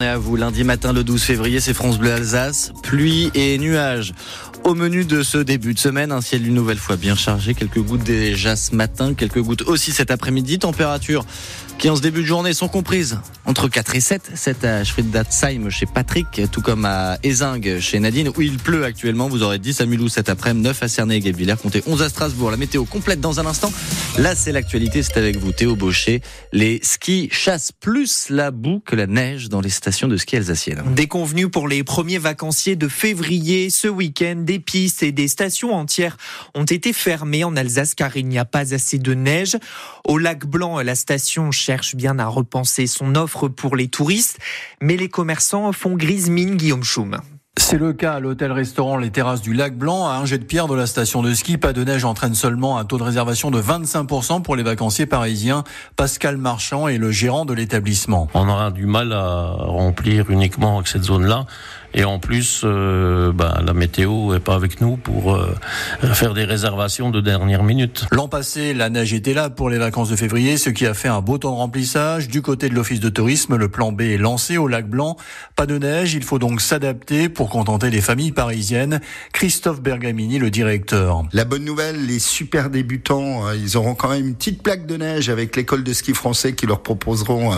À vous, lundi matin le 12 février, c'est France Bleu Alsace, pluie et nuages. Au menu de ce début de semaine, un ciel une nouvelle fois bien chargé, quelques gouttes déjà ce matin, quelques gouttes aussi cet après-midi, température qui en ce début de journée sont comprises entre 4 et 7. 7 à Schwedatzheim chez Patrick, tout comme à Ezing chez Nadine, où il pleut actuellement. Vous aurez 10 à Mulhouse cet après-midi, 9 à Cernay et Guebwiller, comptez 11 à Strasbourg. La météo complète dans un instant. Là, c'est l'actualité, c'est avec vous Théo Baucher. Les skis chassent plus la boue que la neige dans les stations de ski alsaciennes. Déconvenu pour les premiers vacanciers de février, ce week-end, des pistes et des stations entières ont été fermées en Alsace car il n'y a pas assez de neige. Au lac Blanc, la station cherche bien à repenser son offre pour les touristes, mais les commerçants font grise mine, Guillaume Schum. C'est le cas à l'hôtel-restaurant Les Terrasses du Lac Blanc. À un jet de pierre de la station de ski, pas de neige entraîne seulement un taux de réservation de 25% pour les vacanciers parisiens. Pascal Marchand est le gérant de l'établissement. On aura du mal à remplir uniquement avec cette zone-là. Et en plus, euh, bah, la météo est pas avec nous pour euh, faire des réservations de dernière minute. L'an passé, la neige était là pour les vacances de février, ce qui a fait un beau temps de remplissage. Du côté de l'office de tourisme, le plan B est lancé au lac Blanc. Pas de neige, il faut donc s'adapter pour contenter les familles parisiennes. Christophe Bergamini, le directeur. La bonne nouvelle, les super débutants, euh, ils auront quand même une petite plaque de neige avec l'école de ski français qui leur proposeront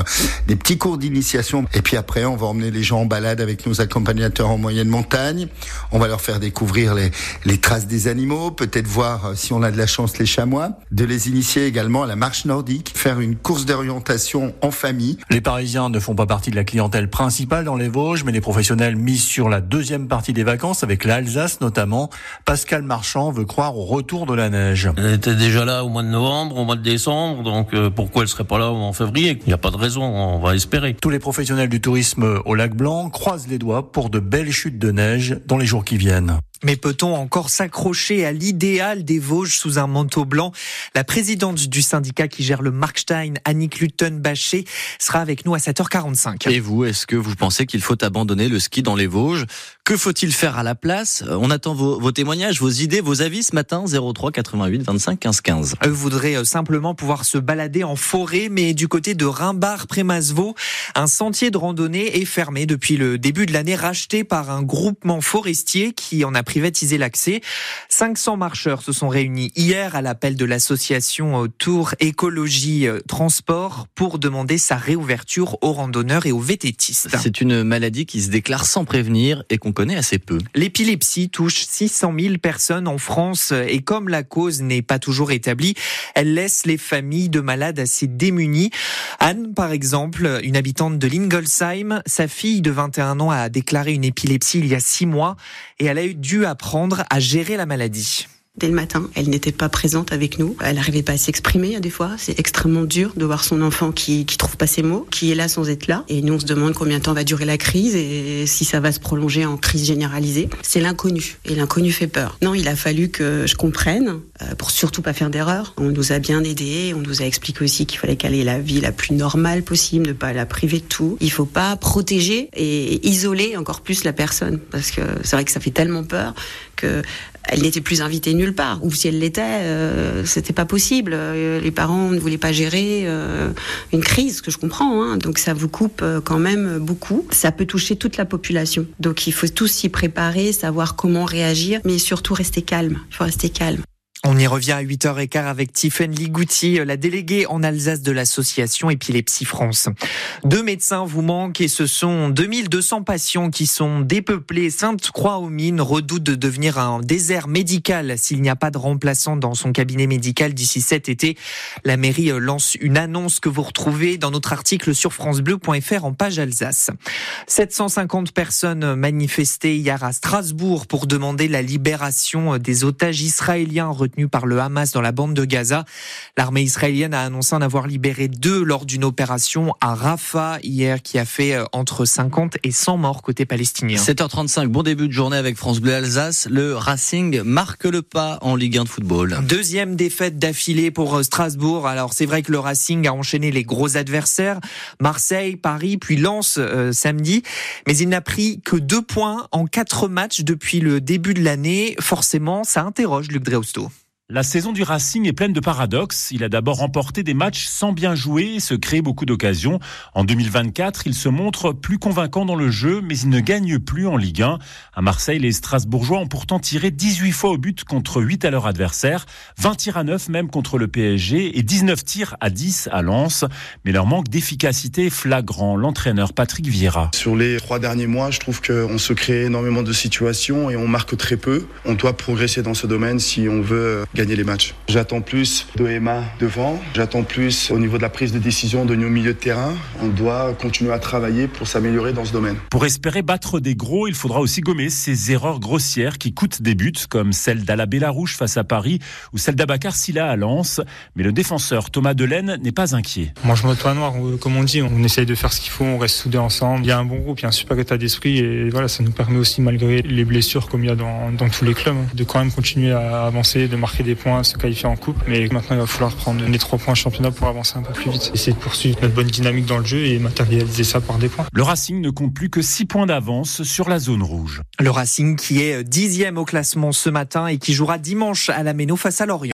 des petits cours d'initiation. Et puis après, on va emmener les gens en balade avec nos accompagnateurs en moyenne montagne. On va leur faire découvrir les, les traces des animaux, peut-être voir euh, si on a de la chance les chamois, de les initier également à la marche nordique, faire une course d'orientation en famille. Les Parisiens ne font pas partie de la clientèle principale dans les Vosges, mais les professionnels misent sur la deuxième partie des vacances avec l'Alsace notamment. Pascal Marchand veut croire au retour de la neige. Elle était déjà là au mois de novembre, au mois de décembre, donc euh, pourquoi elle serait pas là en février? Il n'y a pas de raison, on va espérer. Tous les professionnels du tourisme au lac Blanc croisent les doigts pour de belles chutes de neige dans les jours qui viennent. Mais peut-on encore s'accrocher à l'idéal des Vosges sous un manteau blanc? La présidente du syndicat qui gère le Markstein, Annick Lutten-Baché, sera avec nous à 7h45. Et vous, est-ce que vous pensez qu'il faut abandonner le ski dans les Vosges? Que faut-il faire à la place? On attend vos, vos, témoignages, vos idées, vos avis ce matin 03 88 25 15 15. Je voudrais simplement pouvoir se balader en forêt, mais du côté de Rimbar Prémasvaux, un sentier de randonnée est fermé depuis le début de l'année, racheté par un groupement forestier qui en a privatiser l'accès. 500 marcheurs se sont réunis hier à l'appel de l'association Tour Écologie Transport pour demander sa réouverture aux randonneurs et aux vététistes. C'est une maladie qui se déclare sans prévenir et qu'on connaît assez peu. L'épilepsie touche 600 000 personnes en France et comme la cause n'est pas toujours établie, elle laisse les familles de malades assez démunies. Anne, par exemple, une habitante de Lingolsheim, sa fille de 21 ans a déclaré une épilepsie il y a six mois et elle a eu apprendre à gérer la maladie. Dès le matin, elle n'était pas présente avec nous. Elle n'arrivait pas à s'exprimer des fois. C'est extrêmement dur de voir son enfant qui qui trouve pas ses mots, qui est là sans être là. Et nous, on se demande combien de temps va durer la crise et si ça va se prolonger en crise généralisée. C'est l'inconnu et l'inconnu fait peur. Non, il a fallu que je comprenne euh, pour surtout pas faire d'erreur. On nous a bien aidés. On nous a expliqué aussi qu'il fallait qu'elle ait la vie la plus normale possible, ne pas la priver de tout. Il faut pas protéger et isoler encore plus la personne parce que c'est vrai que ça fait tellement peur que elle n'était plus invitée nulle part. Ou si elle l'était, euh, c'était pas possible. Euh, les parents ne voulaient pas gérer euh, une crise, que je comprends. Hein. Donc ça vous coupe euh, quand même beaucoup. Ça peut toucher toute la population. Donc il faut tous s'y préparer, savoir comment réagir, mais surtout rester calme. Il faut rester calme. On y revient à 8h15 avec Tiffaine Ligouti, la déléguée en Alsace de l'association Épilepsie France. Deux médecins vous manquent et ce sont 2200 patients qui sont dépeuplés. Sainte-Croix-aux-Mines redoute de devenir un désert médical s'il n'y a pas de remplaçant dans son cabinet médical d'ici cet été. La mairie lance une annonce que vous retrouvez dans notre article sur francebleu.fr en page Alsace. 750 personnes manifestaient hier à Strasbourg pour demander la libération des otages israéliens retenus par le Hamas dans la bande de Gaza. L'armée israélienne a annoncé en avoir libéré deux lors d'une opération à Rafah hier qui a fait entre 50 et 100 morts côté palestinien. 7h35, bon début de journée avec France Bleu Alsace. Le Racing marque le pas en Ligue 1 de football. Deuxième défaite d'affilée pour Strasbourg. Alors c'est vrai que le Racing a enchaîné les gros adversaires, Marseille, Paris, puis Lens euh, samedi, mais il n'a pris que deux points en quatre matchs depuis le début de l'année. Forcément, ça interroge Luc Dreausto. La saison du Racing est pleine de paradoxes. Il a d'abord remporté des matchs sans bien jouer et se créer beaucoup d'occasions. En 2024, il se montre plus convaincant dans le jeu, mais il ne gagne plus en Ligue 1. À Marseille, les Strasbourgeois ont pourtant tiré 18 fois au but contre 8 à leur adversaire, 20 tirs à 9 même contre le PSG et 19 tirs à 10 à Lens. Mais leur manque d'efficacité est flagrant. L'entraîneur Patrick Vieira. Sur les trois derniers mois, je trouve qu'on se crée énormément de situations et on marque très peu. On doit progresser dans ce domaine si on veut gagner les matchs. J'attends plus de Emma devant, j'attends plus au niveau de la prise de décision de nos milieux de terrain. On doit continuer à travailler pour s'améliorer dans ce domaine. Pour espérer battre des gros, il faudra aussi gommer ces erreurs grossières qui coûtent des buts, comme celle d'Alabella Rouge face à Paris ou celle d'Abacar Silla à Lens. Mais le défenseur Thomas Delaine n'est pas inquiet. Moi, je me noir, comme on dit, on essaye de faire ce qu'il faut, on reste soudés ensemble. Il y a un bon groupe, il y a un super état d'esprit et voilà, ça nous permet aussi, malgré les blessures comme il y a dans, dans tous les clubs, de quand même continuer à avancer, de marquer des points, se qualifier en coupe. Mais maintenant, il va falloir prendre les trois points championnat pour avancer un peu plus vite. Essayer de poursuivre notre bonne dynamique dans le jeu et matérialiser ça par des points. Le Racing ne compte plus que 6 points d'avance sur la zone rouge. Le Racing qui est dixième au classement ce matin et qui jouera dimanche à la Méno face à Lorient.